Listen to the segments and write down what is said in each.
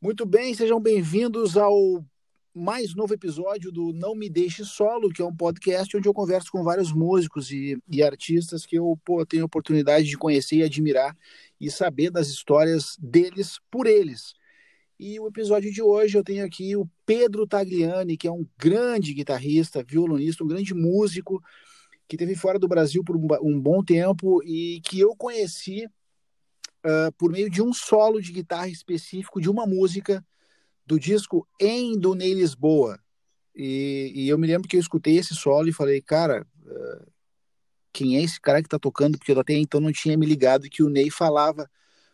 Muito bem, sejam bem-vindos ao mais novo episódio do Não Me Deixe Solo, que é um podcast onde eu converso com vários músicos e, e artistas que eu pô, tenho oportunidade de conhecer e admirar e saber das histórias deles por eles. E o episódio de hoje eu tenho aqui o Pedro Tagliani, que é um grande guitarrista, violonista, um grande músico, que teve fora do Brasil por um, um bom tempo e que eu conheci uh, por meio de um solo de guitarra específico de uma música do disco Em do Ney Lisboa. E, e, eu me lembro que eu escutei esse solo e falei, cara, uh, quem é esse cara que tá tocando? Porque eu até então não tinha me ligado que o Ney falava,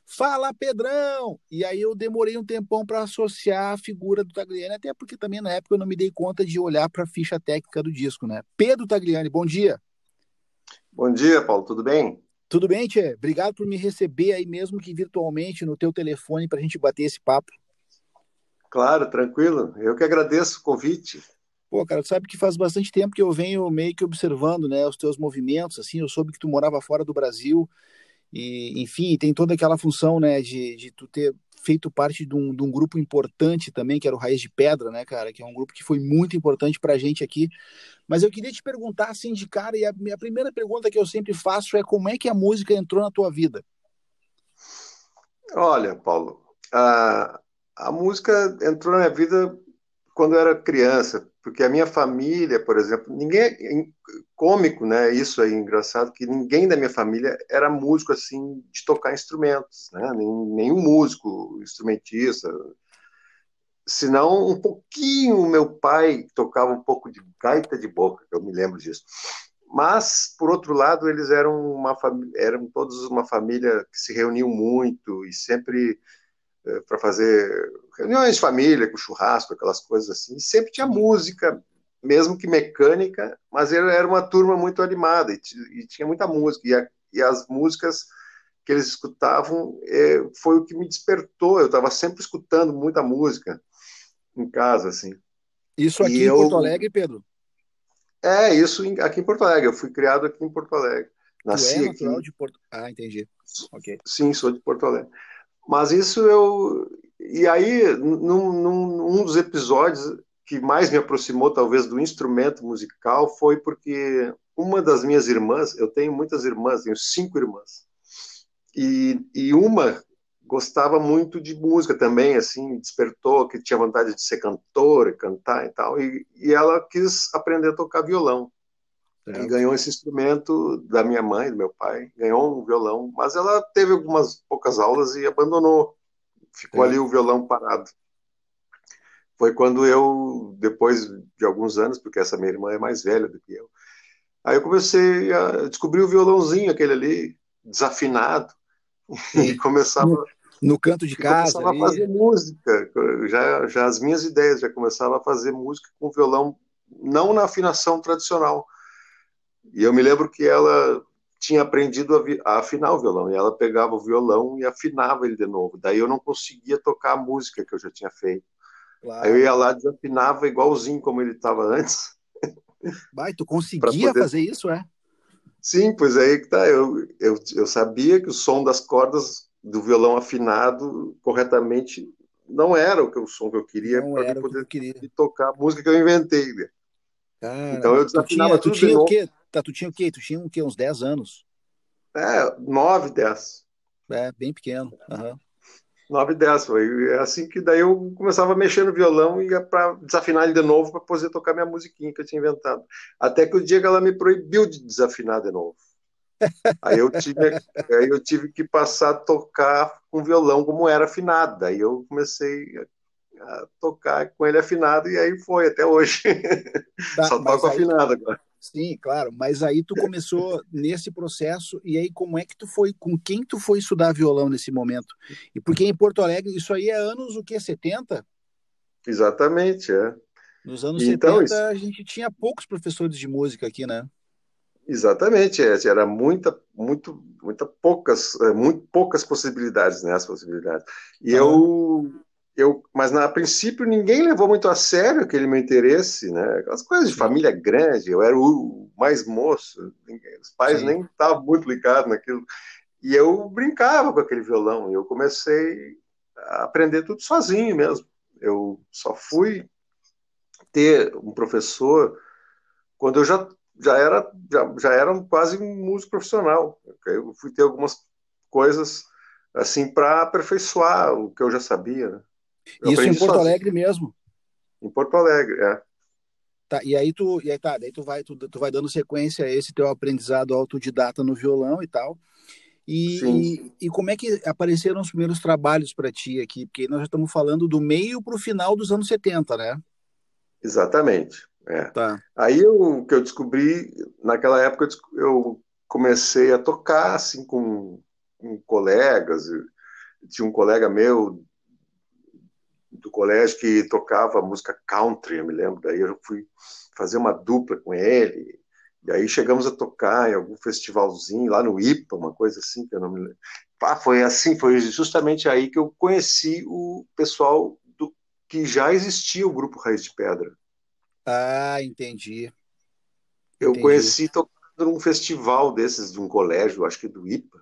fala Pedrão! E aí eu demorei um tempão para associar a figura do Tagliani, até porque também na época eu não me dei conta de olhar para a ficha técnica do disco, né? Pedro Tagliani, bom dia. Bom dia, Paulo, tudo bem? Tudo bem, Tchê? Obrigado por me receber aí mesmo que virtualmente no teu telefone para a gente bater esse papo. Claro, tranquilo. Eu que agradeço o convite. Pô, cara, tu sabe que faz bastante tempo que eu venho meio que observando, né, os teus movimentos, assim, eu soube que tu morava fora do Brasil e, enfim, tem toda aquela função, né, de, de tu ter feito parte de um, de um, grupo importante também, que era o Raiz de Pedra, né, cara? Que é um grupo que foi muito importante para a gente aqui. Mas eu queria te perguntar, assim, de cara, e a minha primeira pergunta que eu sempre faço é como é que a música entrou na tua vida? Olha, Paulo, a, a música entrou na minha vida quando eu era criança, porque a minha família, por exemplo, ninguém é cômico, né? Isso aí engraçado que ninguém da minha família era músico assim de tocar instrumentos, né? Nenhum músico, instrumentista. Senão um pouquinho meu pai tocava um pouco de gaita de boca, eu me lembro disso. Mas por outro lado, eles eram uma família, eram todos uma família que se reuniam muito e sempre para fazer reuniões de família, com churrasco, aquelas coisas assim. E sempre tinha música, mesmo que mecânica, mas era uma turma muito animada e, e tinha muita música. E, a, e, as músicas que eles escutavam é, foi o que me despertou. Eu estava sempre escutando muita música em casa, assim. Isso aqui e em eu... Porto Alegre, Pedro? É, isso aqui em Porto Alegre. Eu fui criado aqui em Porto Alegre. Nasci tu é natural aqui. de Porto... Ah, entendi. Ok. Sim, sou de Porto Alegre. Mas isso eu. E aí, num, num, dos episódios que mais me aproximou, talvez, do instrumento musical foi porque uma das minhas irmãs, eu tenho muitas irmãs, tenho cinco irmãs, e, e uma gostava muito de música também, assim, despertou que tinha vontade de ser cantora, cantar e tal, e, e ela quis aprender a tocar violão. É. E ganhou esse instrumento da minha mãe, do meu pai, ganhou um violão, mas ela teve algumas poucas aulas e abandonou. Ficou é. ali o violão parado. Foi quando eu, depois de alguns anos, porque essa minha irmã é mais velha do que eu, aí eu comecei a descobrir o violãozinho, aquele ali, desafinado, e começava. No, no canto de casa. Começava ali. a fazer música, já, já as minhas ideias, já começava a fazer música com violão, não na afinação tradicional, e eu me lembro que ela tinha aprendido a, a, afinar o violão, e ela pegava o violão e afinava ele de novo. Daí eu não conseguia tocar a música que eu já tinha feito. Claro. Aí eu ia lá desafinava igualzinho como ele estava antes. Vai, tu conseguia poder... fazer isso, é? Sim, pois aí que tá. Eu, eu, eu sabia que o som das cordas do violão afinado corretamente não era o, que, o som que eu queria para poder que queria. tocar a música que eu inventei. Né? Cara, então eu desafinava tu tinha, tu tinha o quê? Tá, tu tinha o quê? Tu tinha o quê? Uns 10 anos? É, 9, 10. É, bem pequeno. Uhum. 9, 10. Foi é assim que daí eu começava a mexer no violão e ia para desafinar ele de novo para poder tocar minha musiquinha que eu tinha inventado. Até que o dia que ela me proibiu de desafinar de novo. Aí eu tive, aí eu tive que passar a tocar com violão como era afinado. Aí eu comecei a tocar com ele afinado e aí foi até hoje. Tá, Só toco aí, afinado agora. Sim, claro. Mas aí tu começou nesse processo e aí como é que tu foi, com quem tu foi estudar violão nesse momento? E porque em Porto Alegre isso aí é anos o que 70? Exatamente, é. Nos anos então, 70 isso... a gente tinha poucos professores de música aqui, né? Exatamente, é, era muita, muito, muita poucas, é, muito poucas possibilidades, né, as possibilidades. E ah. eu eu, mas na, a princípio ninguém levou muito a sério aquele meu interesse, né? Aquelas coisas de família grande, eu era o mais moço, os pais Sim. nem estavam muito ligados naquilo. E eu brincava com aquele violão, e eu comecei aprender tudo sozinho mesmo. Eu só fui ter um professor quando eu já já era já, já era quase um músico profissional. Eu fui ter algumas coisas assim para aperfeiçoar o que eu já sabia. Né? Eu Isso em Porto sozinho. Alegre mesmo. Em Porto Alegre, é. Tá, e aí tu, e aí tá, daí tu vai, tu, tu vai dando sequência a esse teu aprendizado autodidata no violão e tal. E, e, e, como é que apareceram os primeiros trabalhos para ti aqui? Porque nós já estamos falando do meio para o final dos anos 70, né? Exatamente. É. Tá. Aí o que eu descobri, naquela época eu comecei a tocar assim com, com colegas. Tinha um colega meu do colégio que tocava música country, eu me lembro. Daí eu fui fazer uma dupla com ele. E aí chegamos a tocar em algum festivalzinho lá no IPA, uma coisa assim que eu não me lembro. Foi assim, foi justamente aí que eu conheci o pessoal do que já existia o grupo Raiz de Pedra. Ah, entendi. Eu entendi. conheci tocando num festival desses de um colégio, acho que do IPA.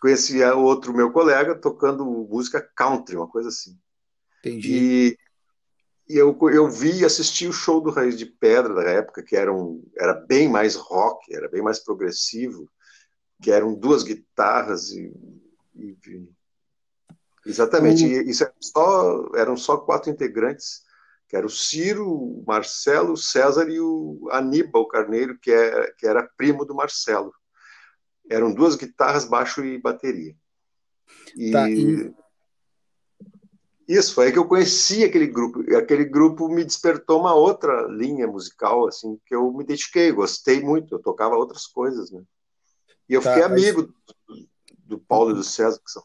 Conheci outro meu colega tocando música country, uma coisa assim. Entendi. E, e eu, eu vi e assisti o show do Raiz de Pedra da época, que era, um, era bem mais rock, era bem mais progressivo, que eram duas guitarras e, e exatamente, uhum. isso era só, eram só quatro integrantes, que era o Ciro, o Marcelo, o César e o Aníbal Carneiro, que, é, que era primo do Marcelo. Eram duas guitarras, baixo e bateria. E, tá, e... Isso, foi aí que eu conheci aquele grupo. E aquele grupo me despertou uma outra linha musical, assim, que eu me dediquei, gostei muito. Eu tocava outras coisas, né? E eu tá, fiquei amigo mas... do, Paulo e do César, que são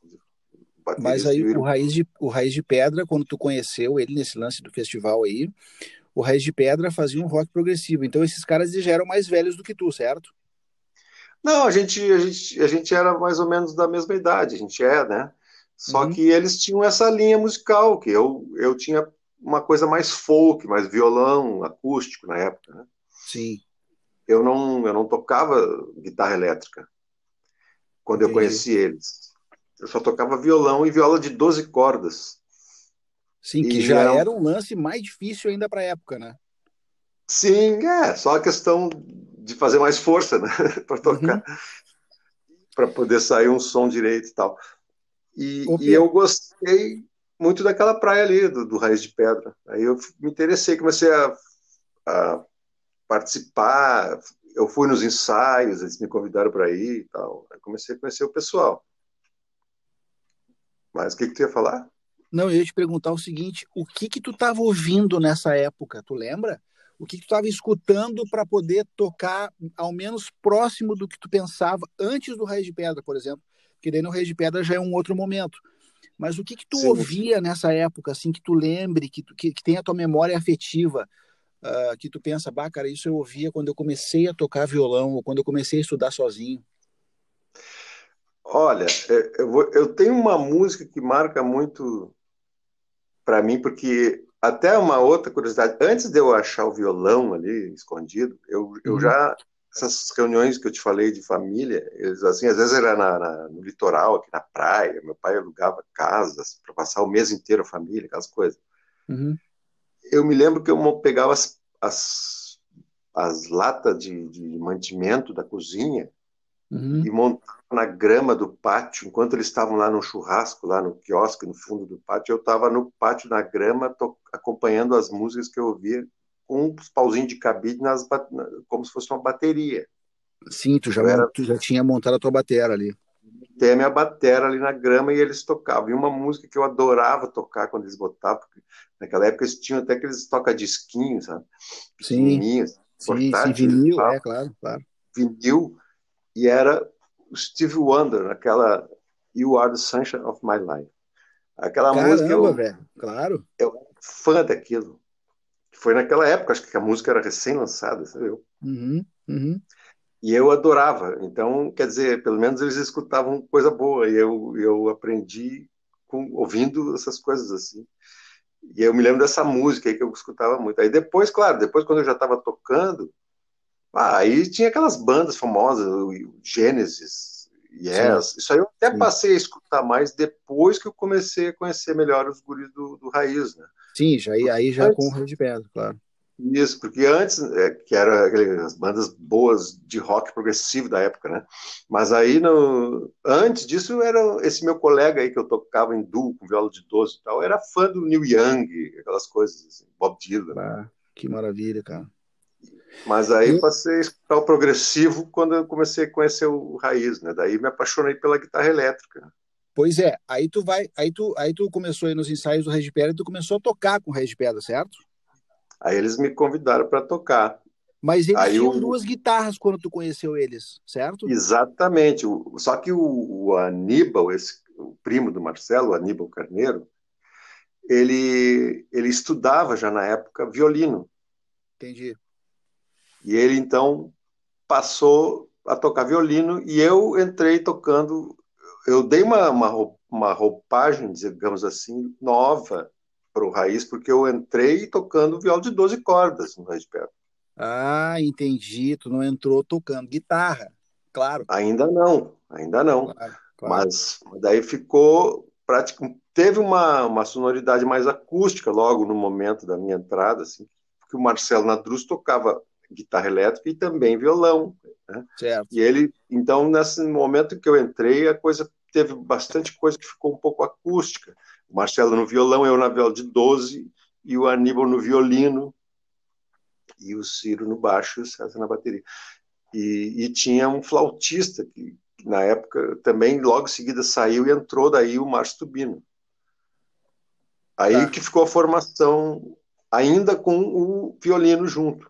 mas aí o Raiz, de, o Raiz de Pedra, quando tu conheceu ele nesse lance do festival aí, o Raiz de Pedra fazia um rock progressivo. Então esses caras já eram mais velhos do que tu, certo? Não, a gente, a gente, a gente era mais ou menos da mesma idade, a gente é, né? Só uhum. que eles tinham essa linha musical, que eu, eu tinha uma coisa mais folk, mais violão acústico na época. Né? Sim. Eu não, eu não tocava guitarra elétrica quando Entendi. eu conheci eles. Eu só tocava violão e viola de 12 cordas. Sim, que e já era... era um lance mais difícil ainda para a época, né? Sim, é, só a questão de fazer mais força, né, para tocar, uhum. para poder sair um som direito e tal. E, e, eu gostei muito daquela praia ali, do, do, Raiz de Pedra. Aí eu me interessei, comecei a, a participar. Eu fui nos ensaios, eles me convidaram para ir e tal. Aí comecei a conhecer o pessoal. Mas o que, que tu ia falar? Não, eu ia te perguntar o seguinte: o que que tu estava ouvindo nessa época? Tu lembra? O que, que tu estava escutando para poder tocar ao menos próximo do que tu pensava antes do Raiz de Pedra, por exemplo? Porque daí no Rei de Pedra já é um outro momento. Mas o que que tu Sim. ouvia nessa época, assim, que tu lembre, que, tu, que, que tem a tua memória afetiva, uh, que tu pensa, bah, cara, isso eu ouvia quando eu comecei a tocar violão, ou quando eu comecei a estudar sozinho? Olha, é, eu, vou, eu tenho uma música que marca muito para mim, porque até uma outra curiosidade, antes de eu achar o violão ali escondido, eu, eu uhum. já essas reuniões que eu te falei de família, eles, assim, às vezes era na, na, no litoral, aqui na praia, meu pai alugava casas para passar o mês inteiro a família, aquelas coisas. Uhum. Eu me lembro que eu pegava as, as, as latas de, de, mantimento da cozinha uhum. e montava na grama do pátio, enquanto eles estavam lá no churrasco, lá no quiosque, no fundo do pátio, eu estava no pátio, na grama, acompanhando as músicas que eu ouvia com uns pauzinhos de cabide nas, como se fosse uma bateria. Sim, tu já, era... tu já tinha montado a tua bateria ali. Tem a minha bateria ali na grama e eles tocavam. E uma música que eu adorava tocar quando eles botavam, porque naquela época eles tinham até aqueles toca-disquinhos, sabe? Sim, sim, sim, vinil, é, claro, claro. Vinil, e era o Steve Wonder, aquela You Are the Sunshine of My Life. Aquela Caramba, música eu, velho, claro. Eu fã daquilo foi naquela época, acho que a música era recém-lançada, sabe? Uhum, uhum. E eu adorava. Então, quer dizer, pelo menos eles escutavam coisa boa. E eu, eu aprendi com, ouvindo essas coisas assim. E eu me lembro dessa música aí que eu escutava muito. Aí depois, claro, depois quando eu já estava tocando, ah, aí tinha aquelas bandas famosas, o Gênesis, Yes. Sim. Isso aí eu até Sim. passei a escutar mais depois que eu comecei a conhecer melhor os guris do, do Raiz, né? Sim, já, aí já antes, com o Rio de Pedra, claro. Isso, porque antes, é, que eram as bandas boas de rock progressivo da época, né? Mas aí, no, antes disso, era esse meu colega aí que eu tocava em duo com viola de 12 e tal, era fã do Neil Young, aquelas coisas, assim, Bob Dylan. Ah, que maravilha, cara. Mas aí passei a escutar o progressivo quando eu comecei a conhecer o raiz, né? Daí me apaixonei pela guitarra elétrica. Pois é, aí tu vai, aí tu, aí tu começou aí nos ensaios do Regis Pedra e tu começou a tocar com o Regis Pedra, certo? Aí eles me convidaram para tocar. Mas eles aí tinham eu... duas guitarras quando tu conheceu eles, certo? Exatamente. Só que o, o Aníbal, esse, o primo do Marcelo, o Aníbal Carneiro, ele, ele estudava já na época violino. Entendi. E ele então passou a tocar violino e eu entrei tocando. Eu dei uma, uma, uma roupagem, digamos assim, nova para o Raiz, porque eu entrei tocando viola de 12 cordas no Raiz Pedra. Ah, entendi. Tu não entrou tocando guitarra, claro. Ainda não, ainda não. Claro, claro. Mas daí ficou praticamente teve uma, uma sonoridade mais acústica logo no momento da minha entrada, assim, porque o Marcelo Nadruz tocava guitarra elétrica e também violão. Né? Certo. E ele, então, nesse momento que eu entrei, a coisa teve bastante coisa que ficou um pouco acústica. O Marcelo no violão, eu na viola de 12, e o Aníbal no violino, e o Ciro no baixo e o César na bateria. E, e tinha um flautista que, na época, também logo em seguida saiu e entrou daí o Márcio Tubino. Aí tá. que ficou a formação, ainda com o violino junto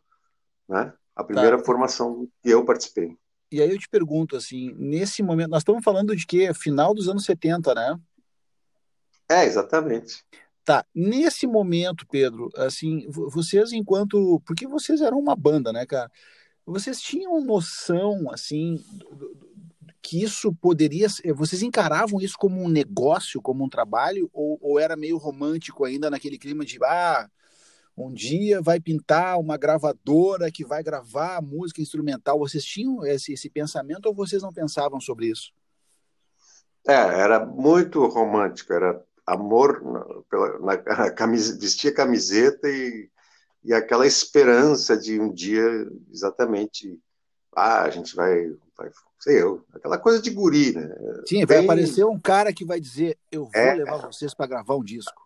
né? A primeira tá. formação que eu participei. E aí eu te pergunto, assim, nesse momento, nós estamos falando de quê? Final dos anos 70, né? É, exatamente. Tá, nesse momento, Pedro, assim, vocês enquanto, porque vocês eram uma banda, né, cara? Vocês tinham noção, assim, que isso poderia, vocês encaravam isso como um negócio, como um trabalho, ou, ou era meio romântico ainda naquele clima de, ah, um dia vai pintar uma gravadora que vai gravar música instrumental. Vocês tinham esse, esse pensamento ou vocês não pensavam sobre isso? É, era muito romântico, era amor na, pela, na, camise, vestia camiseta e, e aquela esperança de um dia exatamente, ah, a gente vai, vai sei eu, aquela coisa de guri, né? Sim, Bem... vai aparecer um cara que vai dizer, eu vou é, levar vocês para gravar um disco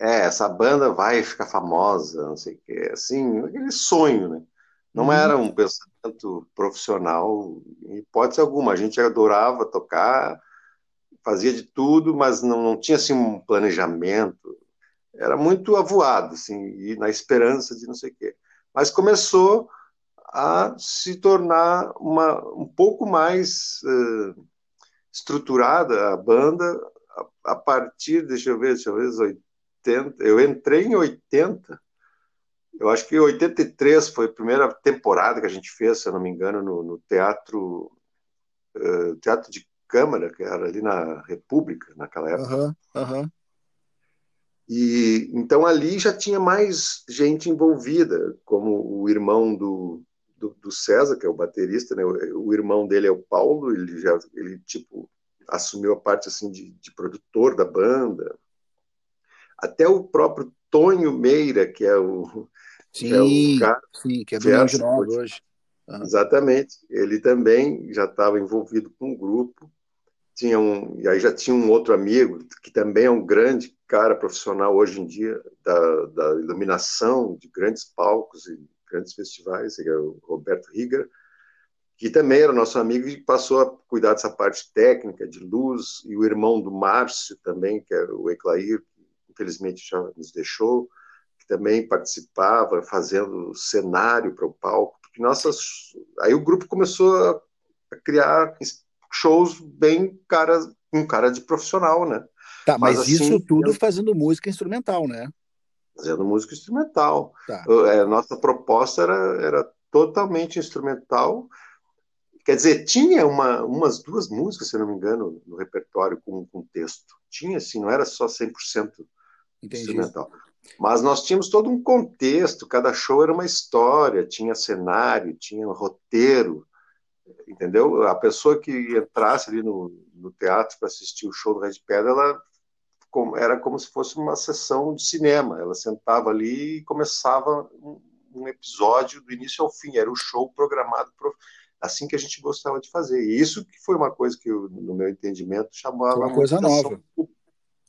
é, essa banda vai ficar famosa, não sei o quê, assim, aquele sonho, né? Não uhum. era um pensamento profissional, em hipótese alguma. A gente adorava tocar, fazia de tudo, mas não, não tinha assim um planejamento. Era muito avoado, assim, e na esperança de não sei o quê. Mas começou a se tornar uma, um pouco mais uh, estruturada a banda a, a, partir, deixa eu ver, deixa eu ver, 80, eu entrei em 80, eu acho que 83 foi a primeira temporada que a gente fez, se eu não me engano, no, no teatro, uh, teatro de Câmara, que era ali na República, naquela época. Uhum, uhum. E então ali já tinha mais gente envolvida, como o irmão do, do, do César, que é o baterista, né? o, o, irmão dele é o Paulo, ele já ele tipo assumiu a parte assim de, de produtor da banda. Até o próprio Tonho Meira, que é o, sim, é o cara, sim, que é do de Nova hoje. Uhum. Exatamente. Ele também já estava envolvido com um grupo. Tinha um, e aí já tinha um outro amigo, que também é um grande cara profissional hoje em dia, da, da iluminação de grandes palcos e grandes festivais, que é o Roberto Riga, que também era nosso amigo e passou a cuidar dessa parte técnica de luz, e o irmão do Márcio também, que é o Eclair, infelizmente já nos deixou, que também participava fazendo cenário para o palco, porque nossas, aí o grupo começou a, a criar shows bem cara, um cara de profissional, né? Tá, mas, mas assim, isso tudo fazendo música instrumental, né? Fazendo música instrumental. Tá. É, nossa proposta era, era totalmente instrumental. Quer dizer, tinha uma, umas duas músicas, se não me engano, no repertório com, com texto. Tinha, assim, não era só 100% Entendi. instrumental. Mas nós tínhamos todo um contexto, cada show era uma história, tinha cenário, tinha um roteiro, entendeu? A pessoa que entrasse ali no, no teatro para assistir o show do Red Pedra, ela era como se fosse uma sessão de cinema. Ela sentava ali e começava um, um episódio do início ao fim. Era o show programado pro, assim que a gente gostava de fazer. E isso que foi uma coisa que, eu, no meu entendimento, chamava uma coisa nova.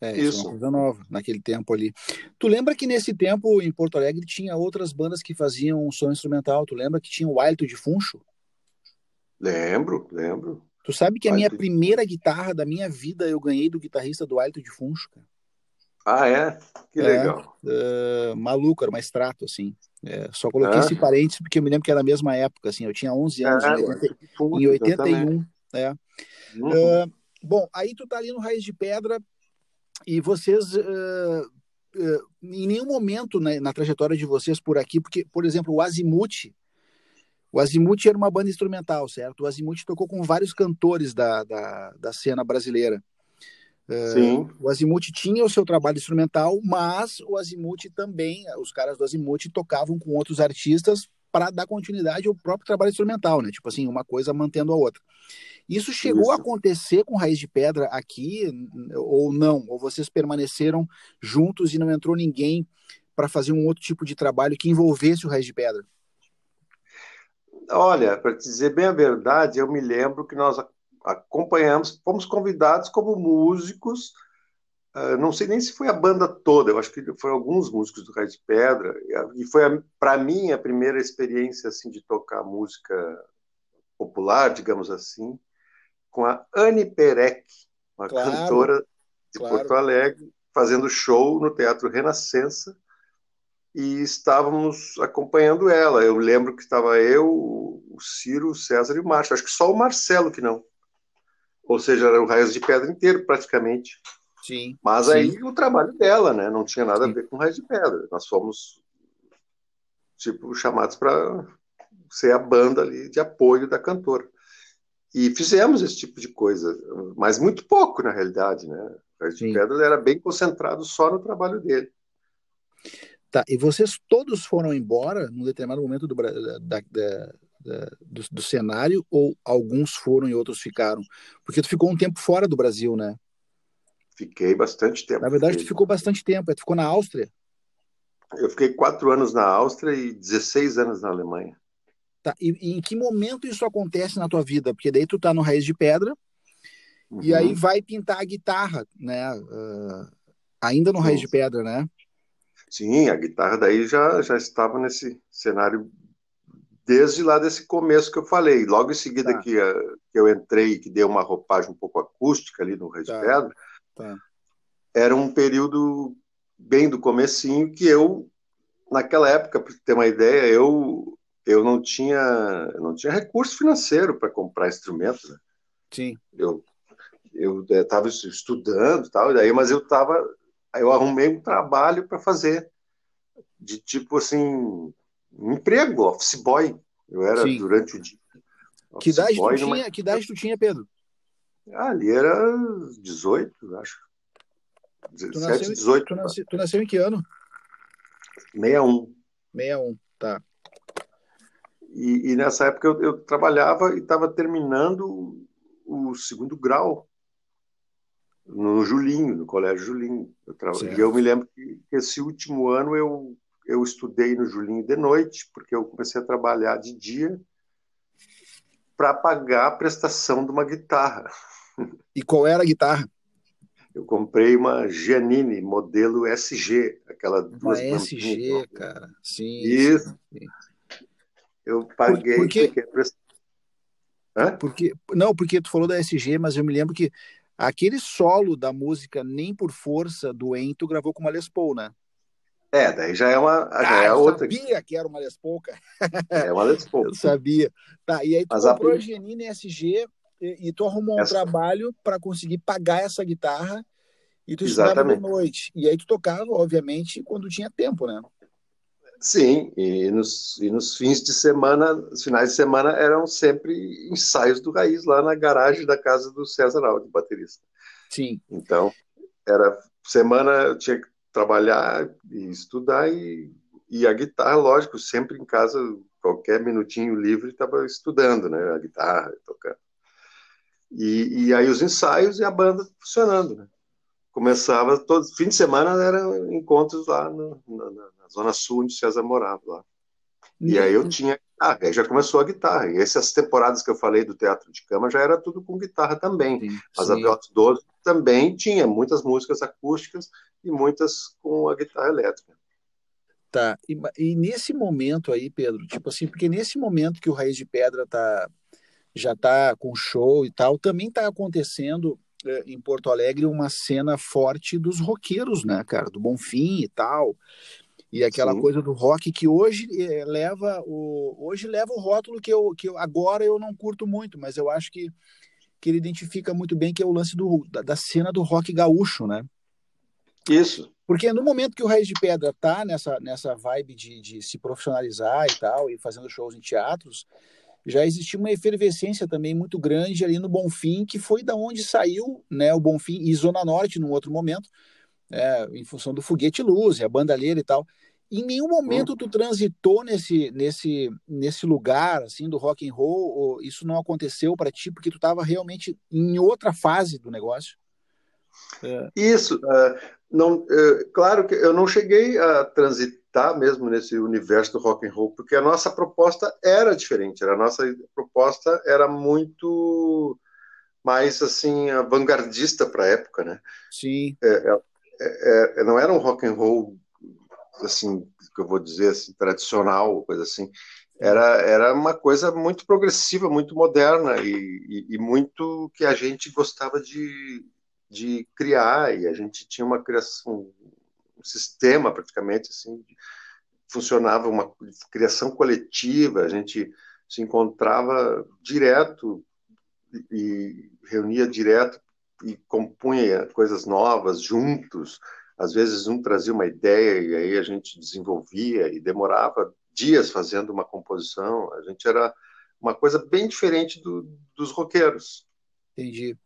É, isso. É uma coisa nova naquele tempo ali. Tu lembra que nesse tempo em Porto Alegre tinha outras bandas que faziam som instrumental? Tu lembra que tinha o Ailton de Funcho? Lembro, lembro. Tu sabe que a minha primeira guitarra da minha vida eu ganhei do guitarrista do Ailton de Funcho, cara. Ah, é? Que é, legal. Uh, maluco, era uma extrato, assim. É, só coloquei ah. esse parênteses porque eu me lembro que era a mesma época, assim. Eu tinha 11 anos, é, em, 80, em 81. É. Uhum. Uh, bom, aí tu tá ali no Raiz de Pedra e vocês... Uh, em nenhum momento né, na trajetória de vocês por aqui, porque, por exemplo, o Azimuth, o Azimuth era uma banda instrumental, certo? O Azimuth tocou com vários cantores da, da, da cena brasileira. Sim. Uh, o Azimuth tinha o seu trabalho instrumental, mas o Azimuth também, os caras do Azimuth tocavam com outros artistas para dar continuidade ao próprio trabalho instrumental, né? Tipo assim, uma coisa mantendo a outra. Isso chegou Isso. a acontecer com Raiz de Pedra aqui ou não? Ou vocês permaneceram juntos e não entrou ninguém para fazer um outro tipo de trabalho que envolvesse o Raiz de Pedra? Olha, para te dizer bem a verdade, eu me lembro que nós acompanhamos, fomos convidados como músicos, uh, não sei nem se foi a banda toda, eu acho que foi alguns músicos do Raio de Pedra, e foi para mim a primeira experiência assim de tocar música popular, digamos assim, com a Anne Perec, uma claro, cantora de claro. Porto Alegre, fazendo show no Teatro Renascença, e estávamos acompanhando ela. Eu lembro que estava eu, o Ciro, o César e o Márcio. Acho que só o Marcelo que não. Ou seja, era o Raios de Pedra inteiro, praticamente. Sim. Mas sim. aí o trabalho dela, né? Não tinha nada sim. a ver com Raios de Pedra. Nós fomos, tipo, chamados para ser a banda ali de apoio da cantora. E fizemos esse tipo de coisa, mas muito pouco, na realidade, né? O Raios de Pedra era bem concentrado só no trabalho dele. Tá, e vocês todos foram embora num determinado momento do, da, da, da, do, do, cenário ou alguns foram e outros ficaram? Porque tu ficou um tempo fora do Brasil, né? Fiquei bastante tempo. Na verdade, fiquei. tu ficou bastante tempo. Tu ficou na Áustria? Eu fiquei quatro anos na Áustria e 16 anos na Alemanha. Tá, e, e em que momento isso acontece na tua vida? Porque daí tu tá no Raiz de Pedra uhum. e aí vai pintar a guitarra, né? Uh, ainda no Raiz de Pedra, né? Sim, a guitarra daí já, já estava nesse cenário desde lá desse começo que eu falei. Logo em seguida tá. que, a, que, eu entrei, que deu uma roupagem um pouco acústica ali no Red tá. Pedra, tá. era um período bem do comecinho que eu, naquela época, para ter uma ideia, eu eu não tinha não tinha recurso financeiro para comprar instrumentos. Né? Sim. Eu eu estava estudando tal, daí, mas eu estava Aí eu arrumei um trabalho para fazer, de tipo assim, um emprego, office boy. Eu era Sim. durante o dia. Que idade, tu tinha, numa... que idade tu tinha, Pedro? Ah, ali era 18, acho. 17, tu nasceu, 18. Tu nasceu, tu nasceu em que ano? 61. 61, tá. E, e nessa época eu, eu trabalhava e estava terminando o segundo grau no Julinho, no Colégio Julinho. Eu tra... E eu me lembro que esse último ano eu, eu estudei no Julinho de noite, porque eu comecei a trabalhar de dia para pagar a prestação de uma guitarra. E qual era a guitarra? Eu comprei uma Giannini, modelo SG, aquela duas Uma SG, cara. Sim. Isso. Sim. Eu paguei Por, porque... porque não, porque tu falou da SG, mas eu me lembro que Aquele solo da música Nem por Força do Ento gravou com uma Les Paul, né? É, daí já é uma já ah, é eu outra. Eu sabia que era uma Les Paul, cara. É uma Les Paul. eu sabia. Tá, e aí tu Mas comprou a, a Genine SG e, e tu arrumou essa... um trabalho para conseguir pagar essa guitarra e tu estudava à noite. E aí tu tocava, obviamente, quando tinha tempo, né? Sim, e nos, e nos fins de semana, os finais de semana eram sempre ensaios do Raiz lá na garagem da casa do César Aldi, baterista. Sim. Então, era semana eu tinha que trabalhar e estudar e, e a guitarra, lógico, sempre em casa qualquer minutinho livre estava estudando, né, a guitarra, tocando. E, e aí os ensaios e a banda funcionando, né? Começava todo fim de semana eram encontros lá no, na, na, zona sul onde César morava lá. E aí eu tinha guitarra, aí já começou a guitarra. E essas temporadas que eu falei do teatro de cama já era tudo com guitarra também. Sim, Mas sim. a Viola 12 também tinha muitas músicas acústicas e muitas com a guitarra elétrica. Tá. E, e, nesse momento aí, Pedro, tipo assim, porque nesse momento que o Raiz de Pedra tá já tá com show e tal, também tá acontecendo em Porto Alegre uma cena forte dos roqueiros, né, cara, do Bonfim e tal. E aquela Sim. coisa do rock que hoje é, leva o hoje leva o rótulo que eu que eu, agora eu não curto muito, mas eu acho que que ele identifica muito bem que é o lance do, da, da cena do rock gaúcho, né? Isso. Porque no momento que o Raiz de Pedra tá nessa, nessa vibe de, de se profissionalizar e tal, e fazendo shows em teatros, já existia uma efervescência também muito grande ali no Bonfim, que foi da onde saiu né, o Bonfim e Zona Norte num outro momento, é, em função do Foguete Luz, a bandalheira e tal. Em nenhum momento tu transitou nesse, nesse, nesse lugar assim do rock and roll, isso não aconteceu para ti porque tu estava realmente em outra fase do negócio? É. Isso, uh, não, é, claro que eu não cheguei a transitar mesmo nesse universo do rock and roll, porque a nossa proposta era diferente. A nossa proposta era muito mais assim vanguardista para a época, né? Sim. É, é, é, não era um rock and roll assim que eu vou dizer assim tradicional, coisa assim. Era, era uma coisa muito progressiva, muito moderna e, e, e muito que a gente gostava de de criar e a gente tinha uma criação, um sistema praticamente assim, funcionava uma criação coletiva, a gente se encontrava direto e reunia direto e compunha coisas novas juntos. Às vezes um trazia uma ideia e aí a gente desenvolvia e demorava dias fazendo uma composição. A gente era uma coisa bem diferente do, dos roqueiros. Entendi.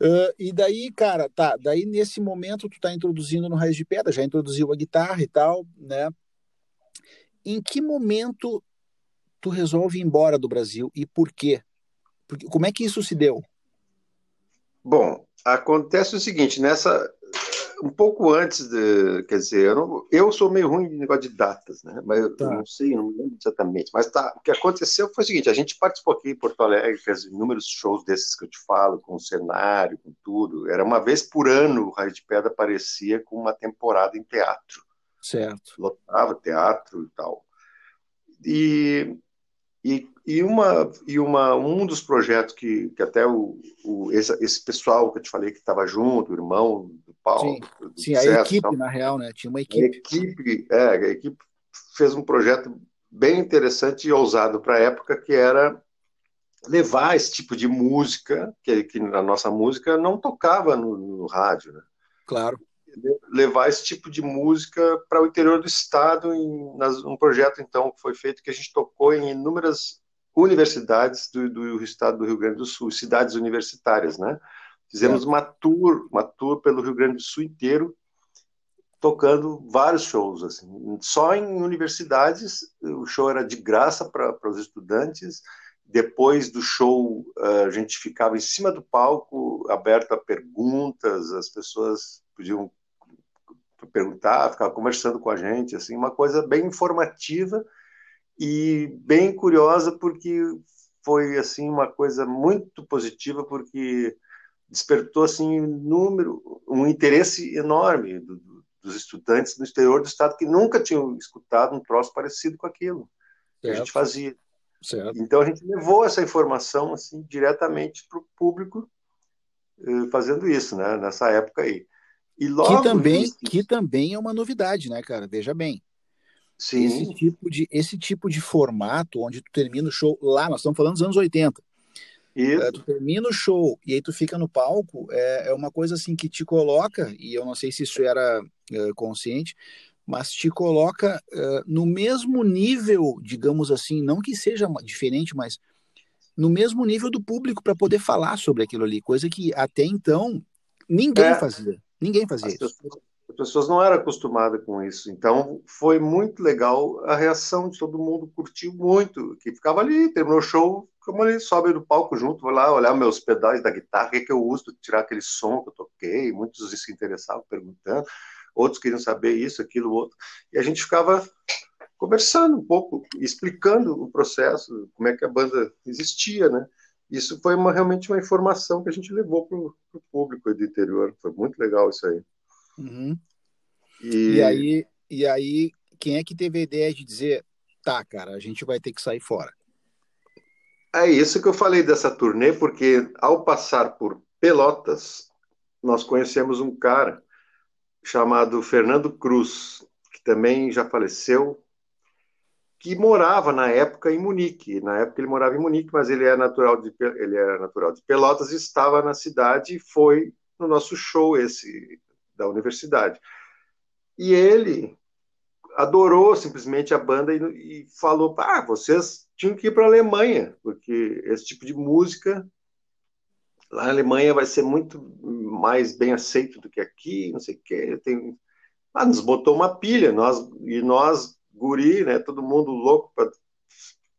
Uh, e daí, cara, tá, daí nesse momento tu tá introduzindo no Raiz de Pedra, já introduziu a guitarra e tal, né? Em que momento tu resolve ir embora do Brasil e por quê? Porque, como é que isso se deu? Bom, acontece o seguinte, nessa um pouco antes de, quer dizer, eu, não, eu sou meio ruim de negócio de datas, né? Mas eu tá. não sei, não lembro exatamente. Mas tá, o que aconteceu foi o seguinte: a gente participou aqui em Porto Alegre, fez inúmeros shows desses que eu te falo, com o cenário, com tudo. Era uma vez por ano o Raio de Pedra aparecia com uma temporada em teatro. Certo. Lotava teatro e tal. E e, e, uma, e uma, um dos projetos que, que até o, o esse, esse, pessoal que eu te falei que estava junto, o irmão do Paulo. Sim, do sim a equipe, tal, na real, né? Tinha uma equipe. A equipe, é, a equipe fez um projeto bem interessante e ousado para a época, que era levar esse tipo de música, que, que na nossa música não tocava no, no rádio, né? Claro levar esse tipo de música para o interior do estado em nas, um projeto então que foi feito que a gente tocou em inúmeras universidades do, do estado do Rio Grande do Sul, cidades universitárias, né? Fizemos é. uma tour, uma tour pelo Rio Grande do Sul inteiro, tocando vários shows assim. Só em universidades o show era de graça para os estudantes. Depois do show a gente ficava em cima do palco, aberto a perguntas, as pessoas podiam perguntar, ficar conversando com a gente, assim, uma coisa bem informativa e bem curiosa porque foi assim uma coisa muito positiva porque despertou assim um número, um interesse enorme do, do, dos estudantes no exterior do estado que nunca tinham escutado um troço parecido com aquilo que a gente fazia. Certo. Então a gente levou essa informação assim diretamente para o público eh, fazendo isso, né? Nessa época aí. E logo que também, que também é uma novidade, né, cara? Veja bem. Sim. Esse tipo, de, esse tipo de formato, onde tu termina o show lá, nós estamos falando dos anos 80. Isso. É, tu termina o show e aí tu fica no palco, é, é uma coisa assim que te coloca, e eu não sei se isso era é, consciente, mas te coloca é, no mesmo nível, digamos assim, não que seja diferente, mas no mesmo nível do público para poder falar sobre aquilo ali, coisa que até então ninguém é. fazia. Ninguém fazia as isso. Pessoas, As pessoas não eram acostumadas com isso. Então, foi muito legal a reação de todo mundo, curtiu muito. Que ficava ali, terminou o show, como ali, sobe no palco junto, vou lá olhar meus pedais da guitarra, o que, é que eu uso tirar aquele som que eu toquei. Muitos se interessavam perguntando, outros queriam saber isso, aquilo, outro. E a gente ficava conversando um pouco, explicando o processo, como é que a banda existia, né? Isso foi uma, realmente uma informação que a gente levou para o público do interior. Foi muito legal isso aí. Uhum. E... e... aí, e aí, quem é que teve a ideia de dizer, tá, cara, a gente vai ter que sair fora? É isso que eu falei dessa turnê, porque ao passar por Pelotas, nós conhecemos um cara chamado Fernando Cruz, que também já faleceu, que morava na época em Munique. Na época ele morava em Munique, mas ele é natural de ele era natural de Pelotas estava na cidade e foi no nosso show esse da universidade. E ele adorou simplesmente a banda e, e falou: "Ah, vocês tinham que ir para a Alemanha, porque esse tipo de música lá na Alemanha vai ser muito mais bem aceito do que aqui, não sei o quê. Tem... Ah, nos botou uma pilha, nós e nós guri, né? Todo mundo louco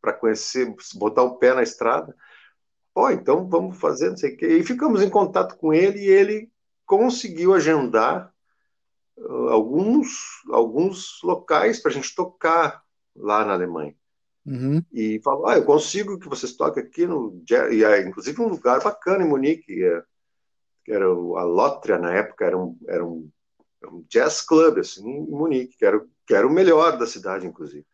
para conhecer, botar o pé na estrada. Pô, então vamos fazer, não sei o quê. E ficamos em contato com ele e ele conseguiu agendar uh, alguns, alguns locais para a gente tocar lá na Alemanha. Uhum. E falou, ah, eu consigo que vocês toquem aqui no e é, inclusive um lugar bacana em Munique, é, que era a Lotria na época, era um, era um, um jazz club assim, em Munique, que era que era o melhor da cidade, inclusive.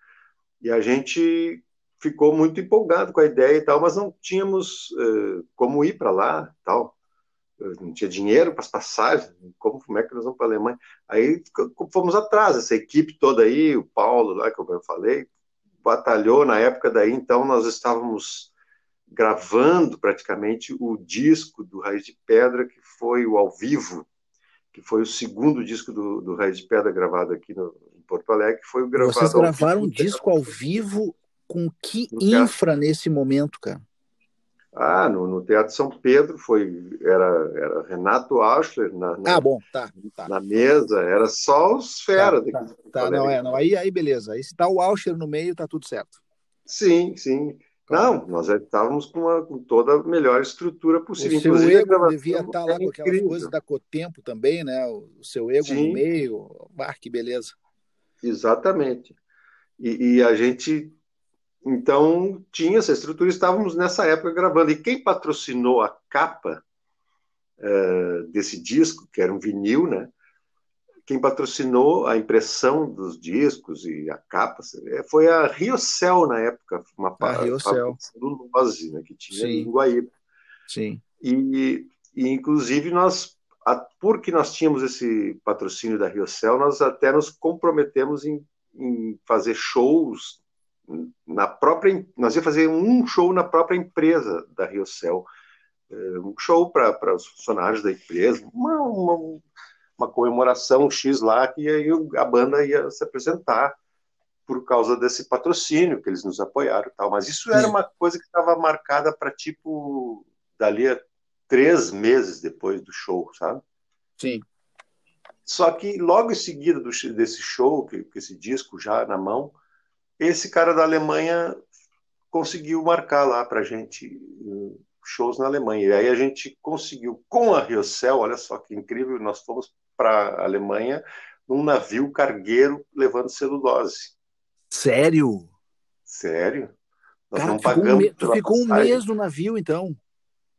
E a gente ficou muito empolgado com a ideia e tal, mas não tínhamos uh, como ir para lá, tal. Não tinha dinheiro para as passagens, como, como é que nós vamos para a Alemanha? Aí fomos atrás, essa equipe toda aí, o Paulo lá, como eu falei, batalhou na época daí, então nós estávamos gravando praticamente o disco do Raiz de Pedra, que foi o ao vivo, que foi o segundo disco do, do Raiz de Pedra gravado aqui no, Porto Alegre, foi gravado. Vocês gravaram um disco ao vivo com que infra nesse momento, cara? Ah, no, no, Teatro São Pedro foi era, era Renato Auschler na, na, ah, bom, tá, tá. na mesa, era só os fera. Tá, tá, tá não, é, não, aí, aí beleza. Aí se tá o Auschler no meio, tá tudo certo. Sim, sim. Não, nós estávamos com, uma, com toda a melhor estrutura possível. O seu Inclusive, ego devia estar tá lá com aquelas coisas da Cotempo também, né? O seu ego sim. no meio. Ah, que beleza. Exatamente. E, e, a gente, então, tinha essa estrutura, estávamos nessa época gravando. E quem patrocinou a capa uh, desse disco, que era um vinil, né? Quem patrocinou a impressão dos discos e a capa é, foi a Riocel na época, uma a Riocel. do Lose, né, que tinha Sim. em Guaíba. Sim. E, e, inclusive, nós porque nós tínhamos esse patrocínio da Riocel, nós até nos comprometemos em, em, fazer shows na própria. Nós ia fazer um show na própria empresa da Riocel, é, um show para os funcionários da empresa, uma, uma, uma, comemoração X lá, que aí a banda ia se apresentar por causa desse patrocínio que eles nos apoiaram tal. Mas isso era uma coisa que estava marcada para tipo dali a três meses depois do show, sabe? Sim. Só que logo em seguida do, desse show, que, esse disco já na mão, esse cara da Alemanha conseguiu marcar lá para gente uh, shows na Alemanha. E aí a gente conseguiu, com a Riocel, olha só que incrível, nós fomos para a Alemanha num navio cargueiro levando celulose. Sério? Sério? Nós Cara, não pagamos. Um tu ficou um mês no navio, então?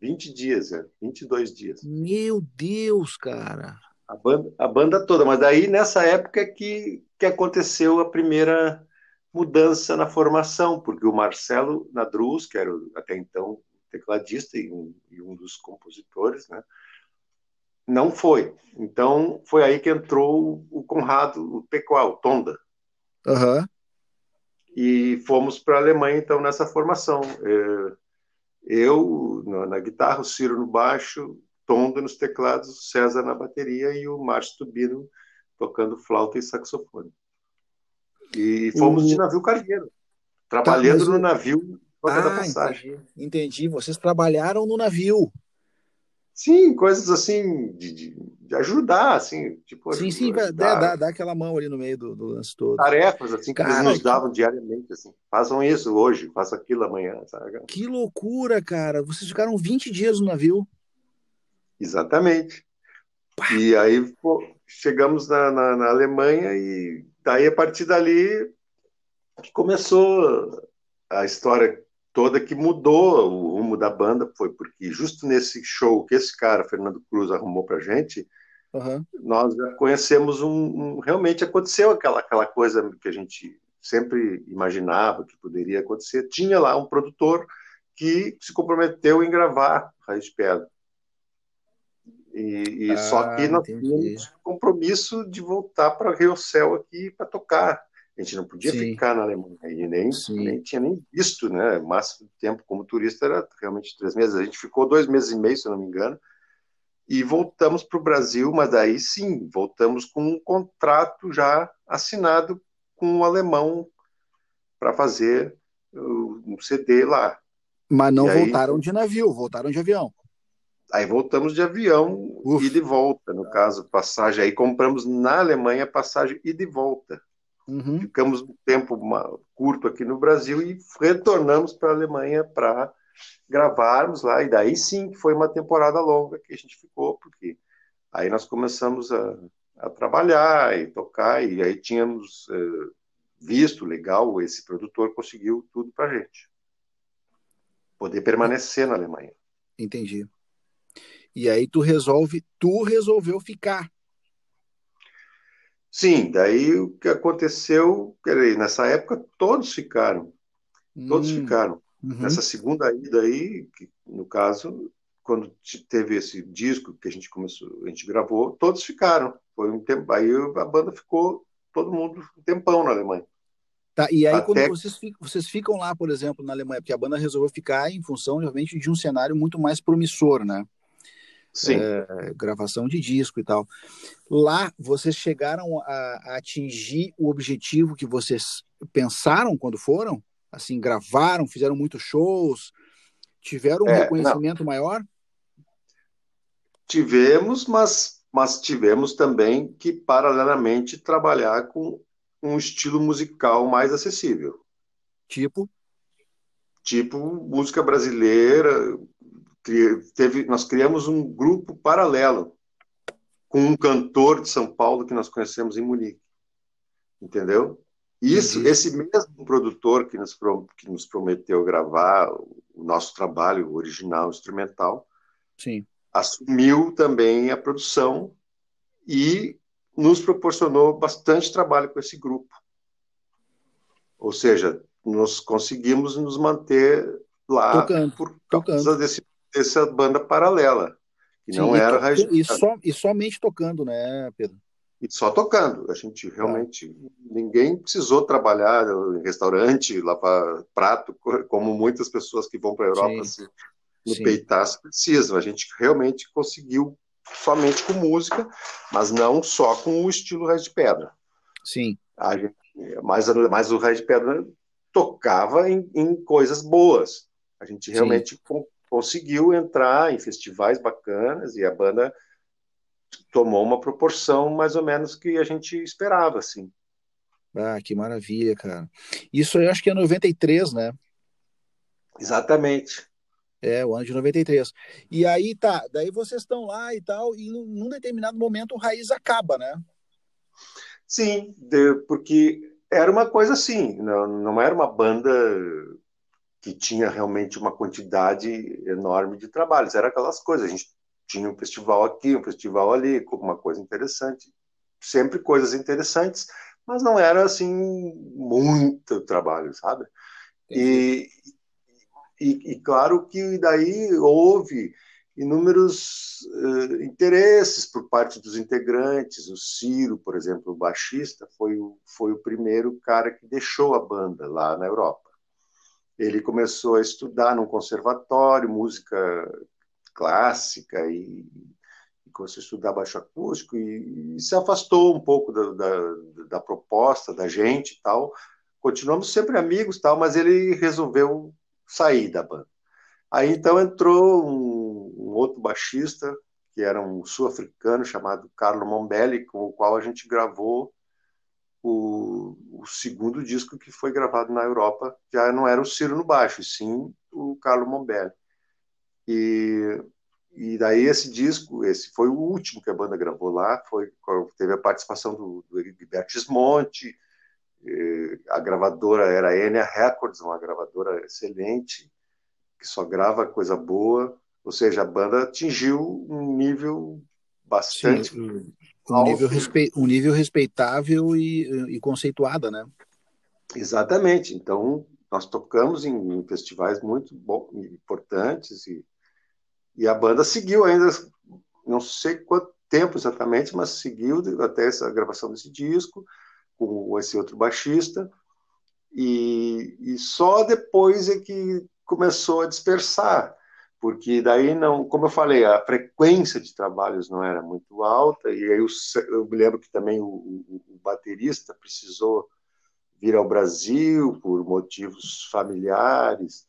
20 dias, é, 22 dias. Meu Deus, cara. A banda, a banda toda, mas daí nessa época é que, que aconteceu a primeira mudança na formação, porque o Marcelo Nadruz, que era até então tecladista e um, e um dos compositores, né, não foi. Então foi aí que entrou o Conrado, o Pecoal, o Tonda. Uhum. E fomos para a Alemanha, então, nessa formação. É, eu na, na, guitarra, o Ciro no baixo, Tonda nos teclados, o César na bateria e o Márcio Tubino tocando flauta e saxofone. E fomos o... de navio cargueiro, trabalhando tá, no navio ah, da passagem. Entendi. entendi. Vocês trabalharam no navio. Sim, coisas assim de, de, de ajudar, assim, tipo. Sim, sim, dá, dá, aquela mão ali no meio do, do lance todo. Tarefas, assim, que eles nos davam que... diariamente, assim. Façam isso hoje, façam aquilo amanhã, sabe? Que loucura, cara. Vocês ficaram 20 dias no navio. Exatamente. Pá. E aí pô, chegamos na, na, na Alemanha e daí, a partir dali, começou a história toda que mudou o rumo da banda foi porque justo nesse show que esse cara, Fernando Cruz, arrumou pra gente, uhum. nós já conhecemos um, um, Realmente aconteceu aquela, aquela coisa que a gente sempre imaginava que poderia acontecer. Tinha lá um produtor que se comprometeu em gravar Raiz de Pedra. E, e ah, só que nós tínhamos compromisso de voltar para Rio Céu aqui para tocar. A gente não podia Sim. ficar na Alemanha e nem, nem tinha nem visto, né? O máximo de tempo como turista era realmente três meses. A gente ficou dois meses e meio, se não me engano, e voltamos para o Brasil, mas daí sim, voltamos com um contrato já assinado com o alemão para fazer um CD lá. Mas não e voltaram aí, de navio, voltaram de avião. Aí voltamos de avião Uf. e de volta, no caso, passagem. Aí compramos na Alemanha passagem e de volta. Uhum. Ficamos um tempo curto aqui no Brasil e retornamos para a Alemanha para gravarmos lá. E daí sim que foi uma temporada longa que a gente ficou, porque aí nós começamos a, a trabalhar e tocar, e aí tínhamos uh, visto legal, esse produtor conseguiu tudo para a gente poder permanecer na Alemanha. Entendi. E aí tu resolve, tu resolveu ficar Sim, daí o que aconteceu, peraí, nessa época todos ficaram, todos hum, ficaram. Uhum. Nessa segunda ida aí, que, no caso, quando teve esse disco que a gente começou, a gente gravou, todos ficaram. Foi um tempo, aí a banda ficou todo mundo um tempão na Alemanha. Tá, e aí Até... quando vocês vocês ficam lá, por exemplo, na Alemanha, porque a banda resolveu ficar em função realmente de um cenário muito mais promissor, né? Sim. É, gravação de disco e tal. Lá, vocês chegaram a, a, atingir o objetivo que vocês pensaram quando foram? Assim, gravaram, fizeram muitos shows, tiveram um é, reconhecimento não. maior? Tivemos, mas, mas tivemos também que, paralelamente, trabalhar com um estilo musical mais acessível. Tipo? Tipo música brasileira, teve, nós criamos um grupo paralelo com um cantor de São Paulo que nós conhecemos em Munique. Entendeu? Isso, uhum. esse mesmo produtor que nos, que nos prometeu gravar o nosso trabalho original instrumental, Sim. assumiu também a produção e nos proporcionou bastante trabalho com esse grupo. Ou seja, nós conseguimos nos manter lá tocando, por causa tocando. desse essa banda paralela, que Sim, não era to, e, só, e somente tocando, né, Pedro? E só tocando. A gente realmente. É. Ninguém precisou trabalhar em restaurante, lavar prato, como muitas pessoas que vão para a Europa Sim. se, no peitar se precisam. A gente realmente conseguiu somente com música, mas não só com o estilo Raiz de Pedra. Sim. A gente, mas, mas o Raiz de Pedra tocava em, em coisas boas. A gente realmente conseguiu entrar em festivais bacanas e a banda tomou uma proporção mais ou menos que a gente esperava, assim. Ah, que maravilha, cara. Isso eu acho que é 93, né? Exatamente. É, o ano de 93. E aí tá, daí vocês estão lá e tal, e num determinado momento o Raiz acaba, né? Sim, porque era uma coisa assim, não, não era uma banda que tinha realmente uma quantidade enorme de trabalhos. Era aquelas coisas, a gente tinha um festival aqui, um festival ali, uma coisa interessante, sempre coisas interessantes, mas não era assim muito trabalho, sabe? E, e, e, claro que daí houve inúmeros uh, interesses por parte dos integrantes. O Ciro, por exemplo, o baixista, foi o, foi o primeiro cara que deixou a banda lá na Europa. Ele começou a estudar num conservatório, música clássica e, e começou a estudar baixo acústico e, e se afastou um pouco da, da, da, proposta da gente tal. Continuamos sempre amigos tal, mas ele resolveu sair da banda. Aí então entrou um um outro baixista, que era um sul-africano chamado Carlo Mombelli, com o qual a gente gravou o, o, segundo disco que foi gravado na Europa. Já não era o Ciro no baixo, e sim o Carlo Mombelli. E, e daí esse disco, esse foi o último que a banda gravou lá, foi teve a participação do, do Gilberto Gismonti, a gravadora era a Enya Records, uma gravadora excelente, que só grava coisa boa, ou seja, a banda atingiu um nível bastante Sim, um, nível, respe... um nível respeitável e, e conceituada, né? Exatamente. Então, nós tocamos em, festivais muito bom, importantes e, e a banda seguiu ainda, não sei quanto tempo exatamente, mas seguiu até essa gravação desse disco com esse outro baixista e, e só depois é que começou a dispersar porque daí não, como eu falei, a frequência de trabalhos não era muito alta, e aí eu, eu me lembro que também o, o, o, baterista precisou vir ao Brasil por motivos familiares,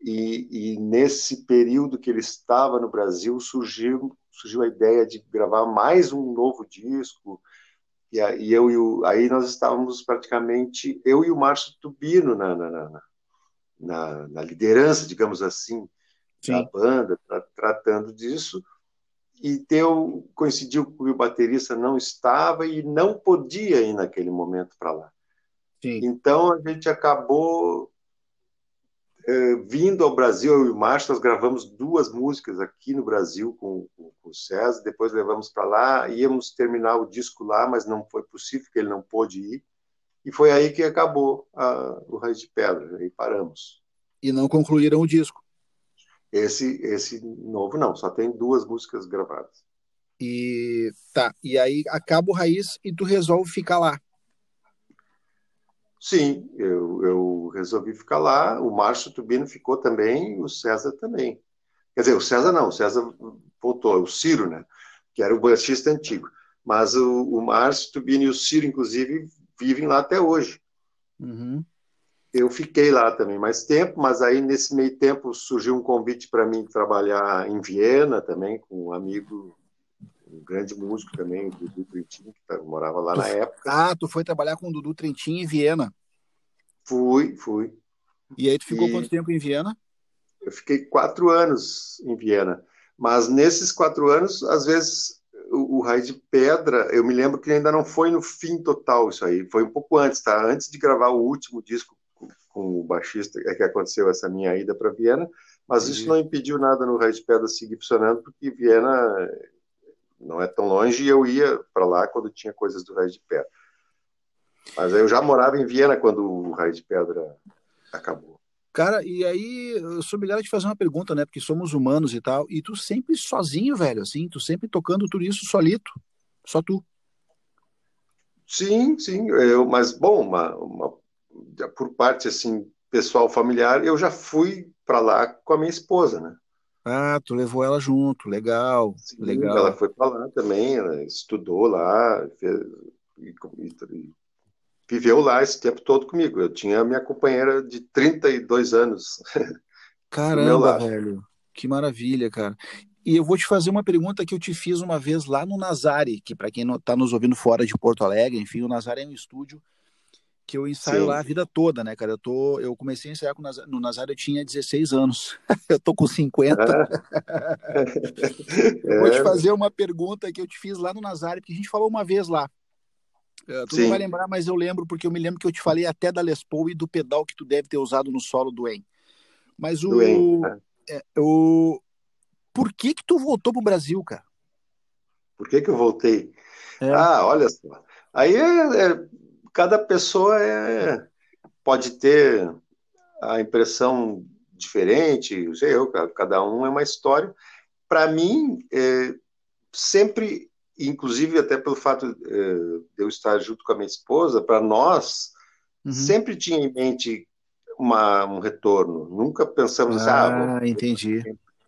e, e, nesse período que ele estava no Brasil surgiu, surgiu a ideia de gravar mais um novo disco, e, e eu e o, aí nós estávamos praticamente, eu e o Márcio Tubino na, na, na, na, na liderança, digamos assim, Sim. da banda, tra tratando disso. E deu, coincidiu que o baterista não estava e não podia ir naquele momento para lá. Sim. Então a gente acabou é, vindo ao Brasil, eu e o Márcio, nós gravamos duas músicas aqui no Brasil com, com, com o César, depois levamos para lá, íamos terminar o disco lá, mas não foi possível, porque ele não pôde ir. E foi aí que acabou a, o Raiz de Pedra, aí paramos. E não concluíram o disco. Esse, esse novo não, só tem duas músicas gravadas. E tá, e aí acaba o Raiz e tu resolve ficar lá. Sim, eu, eu resolvi ficar lá. O Márcio Tubino ficou também, o César também. Quer dizer, o César não, o César voltou, o Ciro, né? Que era o baixista antigo. Mas o, o Márcio Tubino e o Ciro, inclusive, vivem lá até hoje. Uhum eu fiquei lá também mais tempo, mas aí nesse meio tempo surgiu um convite para mim trabalhar em Viena também com um amigo, um grande músico também, Dudu Trentin, que tá, morava lá tu, na época. Ah, tu foi trabalhar com o Dudu Trentin em Viena? Fui, fui. E aí tu ficou e quanto tempo em Viena? Eu fiquei quatro anos em Viena, mas nesses quatro anos, às vezes o, o Raio de Pedra, eu me lembro que ainda não foi no fim total isso aí, foi um pouco antes, tá? Antes de gravar o último disco com o baixista, é que aconteceu essa minha ida para Viena, mas isso não impediu nada no Raio de Pedra seguir funcionando, porque Viena não é tão longe e eu ia para lá quando tinha coisas do Raio de Pedra. Mas eu já morava em Viena quando o Raio de Pedra acabou. Cara, e aí eu sou obrigado a te fazer uma pergunta, né? Porque somos humanos e tal, e tu sempre sozinho, velho, assim, tu sempre tocando tudo isso solito, só tu. Sim, sim, eu, mas bom, uma, uma por parte assim pessoal familiar, eu já fui para lá com a minha esposa, né? Ah, tu levou ela junto, legal, Sim, legal. Ela foi para lá também, ela estudou lá, fez, e, e, viveu lá esse tempo todo comigo. Eu tinha minha companheira de 32 anos. Caramba, velho, que maravilha, cara. E eu vou te fazer uma pergunta que eu te fiz uma vez lá no Nazare, que para quem está nos ouvindo fora de Porto Alegre, enfim, o Nazare é um estúdio que eu ensaio Sim. lá a vida toda, né, cara? Eu, tô, eu comecei a ensaiar no Nazário, eu tinha 16 anos. eu tô com 50. É. Vou te é. fazer uma pergunta que eu te fiz lá no Nazário, porque a gente falou uma vez lá. Uh, tu Sim. não vai lembrar, mas eu lembro, porque eu me lembro que eu te falei até da Les Paul e do pedal que tu deve ter usado no solo do En. Mas o, é. é, o... Por que que tu voltou pro Brasil, cara? Por que que eu voltei? É. Ah, olha só. Aí é, é cada pessoa é, pode ter a impressão diferente, sei eu, cada um é uma história. Para mim, é, sempre, inclusive até pelo fato é, de eu estar junto com a minha esposa, para nós, uhum. sempre tinha em mente uma, um retorno. Nunca pensamos ah, ah entendi,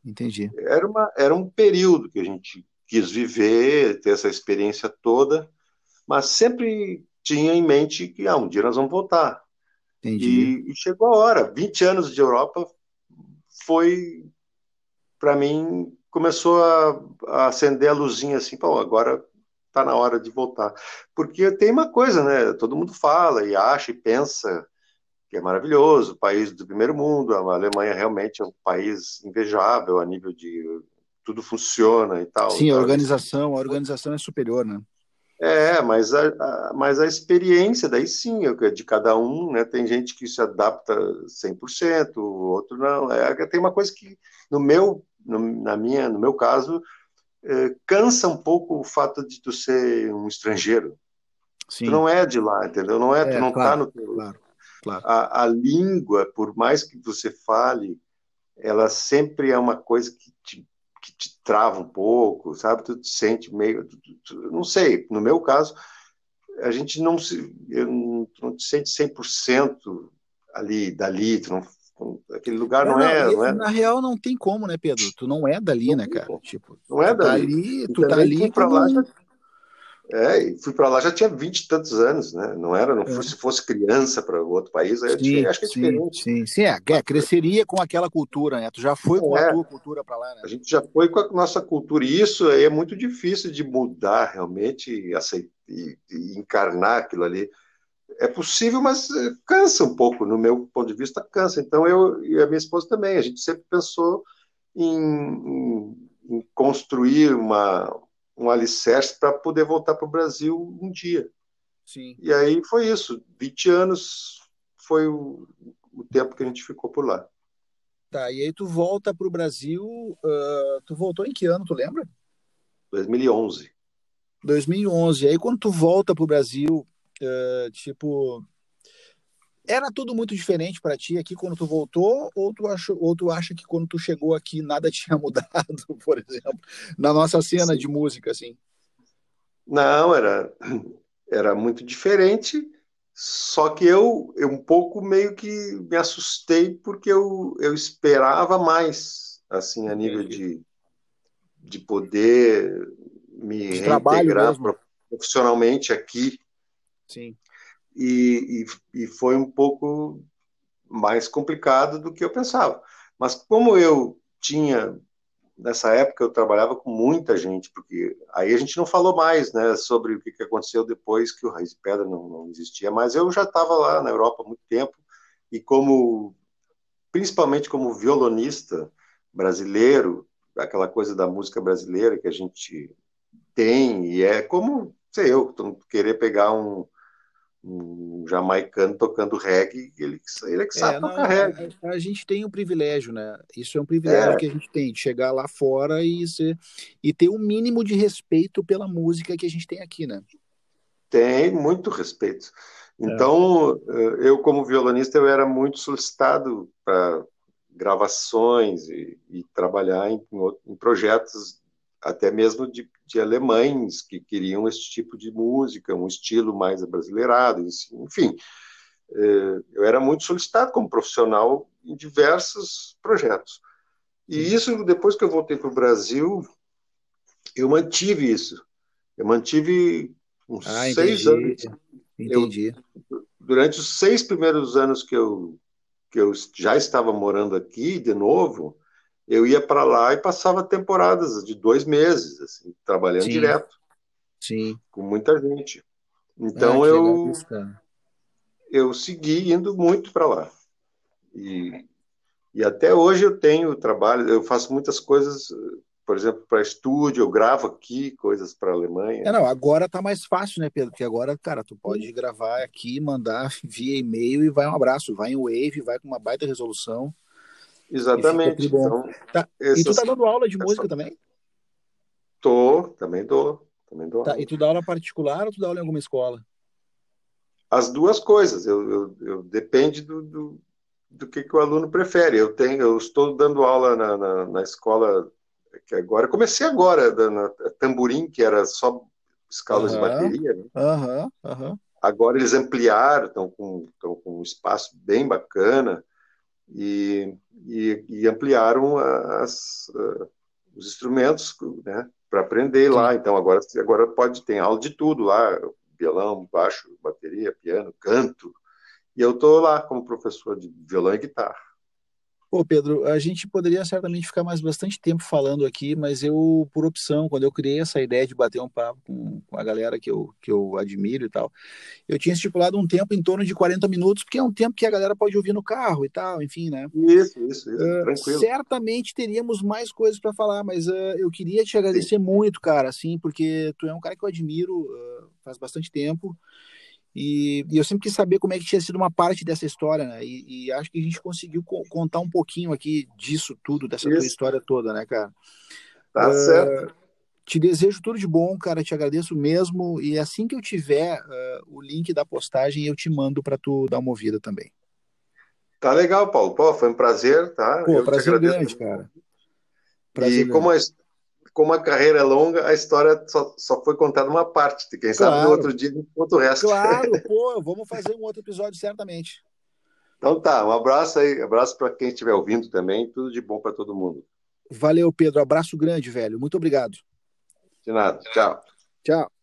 entendi. Era, uma, era um período que a gente quis viver, ter essa experiência toda, mas sempre tinha em mente que ah, um dia nós vamos voltar. E, e, chegou a hora. 20 anos de Europa foi, para mim, começou a, a acender a luzinha assim, pô, agora está na hora de voltar. Porque tem uma coisa, né? Todo mundo fala e acha e pensa que é maravilhoso, país do primeiro mundo, a Alemanha realmente é um país invejável a nível de tudo funciona e tal. Sim, a organização, a organização é superior, né? É, mas a, a, mas a experiência, daí sim, de cada um, né? Tem gente que se adapta 100%, outro não. É, tem uma coisa que, no meu, no, na minha, no meu caso, é, cansa um pouco o fato de tu ser um estrangeiro. Sim. Tu não é de lá, entendeu? Não é, é tu não tá claro, tá no teu... Claro, claro. A, a língua, por mais que você fale, ela sempre é uma coisa que te que te trava um pouco, sabe? Tu te sente meio. Tu, tu, não sei, no meu caso, a gente não se. Eu não, não te sente 100% ali, dali, tu não, aquele lugar não, não é, não é, Na real, não tem como, né, Pedro? Tu não é dali, não né, cara? Tipo, não é tá dali. Tá ali, tu tá ali. Pra lá, já, é, e fui para lá já tinha vinte e tantos anos, né? Não era, não é. se fosse criança para outro país, aí sim, tinha, acho que é sim, diferente. Sim, sim, é, é, cresceria com aquela cultura, né? Tu já foi com é, a tua cultura para lá, né? A gente já foi com a nossa cultura, e isso aí é muito difícil de mudar realmente e, aceitar, e, e encarnar aquilo ali. É possível, mas eh, cansa um pouco, no meu ponto de vista, cansa. Então eu e a minha esposa também, a gente sempre pensou em, em, em construir uma, um alicerce para poder voltar para o Brasil um dia. Sim. E aí foi isso. 20 anos foi o, o tempo que a gente ficou por lá. Tá, e aí tu volta para o Brasil, uh, tu voltou em que ano, tu lembra? 2011. 2011. Aí quando tu volta para o Brasil, uh, tipo, era tudo muito diferente para ti aqui quando tu voltou, ou tu, achou, ou tu acha que quando tu chegou aqui nada tinha mudado, por exemplo, na nossa cena Sim. de música, assim? Não, era, era muito diferente, só que eu, eu um pouco meio que me assustei porque eu, eu esperava mais, assim, a nível de, de poder me de reintegrar profissionalmente aqui. Sim e, e, e foi um pouco mais complicado do que eu pensava. Mas como eu tinha nessa época eu trabalhava com muita gente, porque aí a gente não falou mais né, sobre o que aconteceu depois que o Raiz de Pedra não, não existia, mas eu já estava lá na Europa há muito tempo, e como, principalmente como violonista brasileiro, aquela coisa da música brasileira que a gente tem, e é como, sei eu, querer pegar um, um jamaicano tocando reggae, ele, ele é que sabe é, não, tocar reggae. A, a, gente tem um privilégio, né? Isso é um privilégio é. que a gente tem, de chegar lá fora e, ser, e ter um mínimo de respeito pela música que a gente tem aqui, né? Tem muito respeito. É. Então, é. eu como violonista, eu era muito solicitado para gravações e, e trabalhar em, em projetos até mesmo de, de, alemães que queriam esse tipo de música, um estilo mais abrasileirado, enfim. É, eu era muito solicitado como profissional em diversos projetos. E isso, depois que eu voltei para o Brasil, eu mantive isso. Eu mantive uns ah, seis anos. Entendi. Eu, durante os seis primeiros anos que eu, que eu já estava morando aqui, de novo, eu ia para lá e passava temporadas de dois meses, assim, trabalhando Sim. direto. Sim. Com muita gente. Então ah, eu eu segui indo muito para lá. E, e até hoje eu tenho trabalho, eu faço muitas coisas, por exemplo, para estúdio, eu gravo aqui coisas para a Alemanha. É, não, agora tá mais fácil, né, Pedro? Porque agora, cara, tu pode gravar aqui, mandar via e-mail e vai um abraço, vai em Wave, vai com uma baita resolução. Exatamente. Então, tá. essas... E tu tá dando aula de música também? Tô, também dou. Também dou tá. E tu dá aula particular ou tu dá aula em alguma escola? As duas coisas. Eu, eu, eu depende do, do, do, que, que o aluno prefere. Eu tenho, eu estou dando aula na, na, na escola que agora comecei agora na tamborim que era só escalas uhum, de bateria. Né? Uhum, uhum. Agora eles ampliaram, estão com, estão com um espaço bem bacana e, e, e ampliaram as, os instrumentos né, para aprender Sim. lá. Então agora, agora pode ter aula de tudo lá, violão, baixo, bateria, piano, canto. E eu estou lá como professor de violão e guitarra. Pô, Pedro, a gente poderia certamente ficar mais bastante tempo falando aqui, mas eu, por opção, quando eu criei essa ideia de bater um papo com, com a galera que eu, que eu admiro e tal, eu tinha estipulado um tempo em torno de 40 minutos, porque é um tempo que a galera pode ouvir no carro e tal, enfim, né? Isso, isso, isso, uh, tranquilo. Certamente teríamos mais coisas para falar, mas uh, eu queria te agradecer Sim. muito, cara, assim, porque tu é um cara que eu admiro uh, faz bastante tempo. E, e, eu sempre quis saber como é que tinha sido uma parte dessa história, né? E, e acho que a gente conseguiu co contar um pouquinho aqui disso tudo, dessa Isso. tua história toda, né, cara? Tá uh, certo. Te desejo tudo de bom, cara. Te agradeço mesmo. E assim que eu tiver uh, o link da postagem, eu te mando para tu dar uma ouvida também. Tá legal, Paulo. Pô, foi um prazer, tá? Pô, eu prazer grande, cara. Prazer e grande. como a, como a carreira é longa, a história só, só foi contada uma parte. Quem claro. sabe no outro dia conta o resto. Claro, pô, vamos fazer um outro episódio certamente. Então tá, um abraço aí, abraço para quem estiver ouvindo também, tudo de bom para todo mundo. Valeu, Pedro, abraço grande, velho. Muito obrigado. De nada, tchau. Tchau.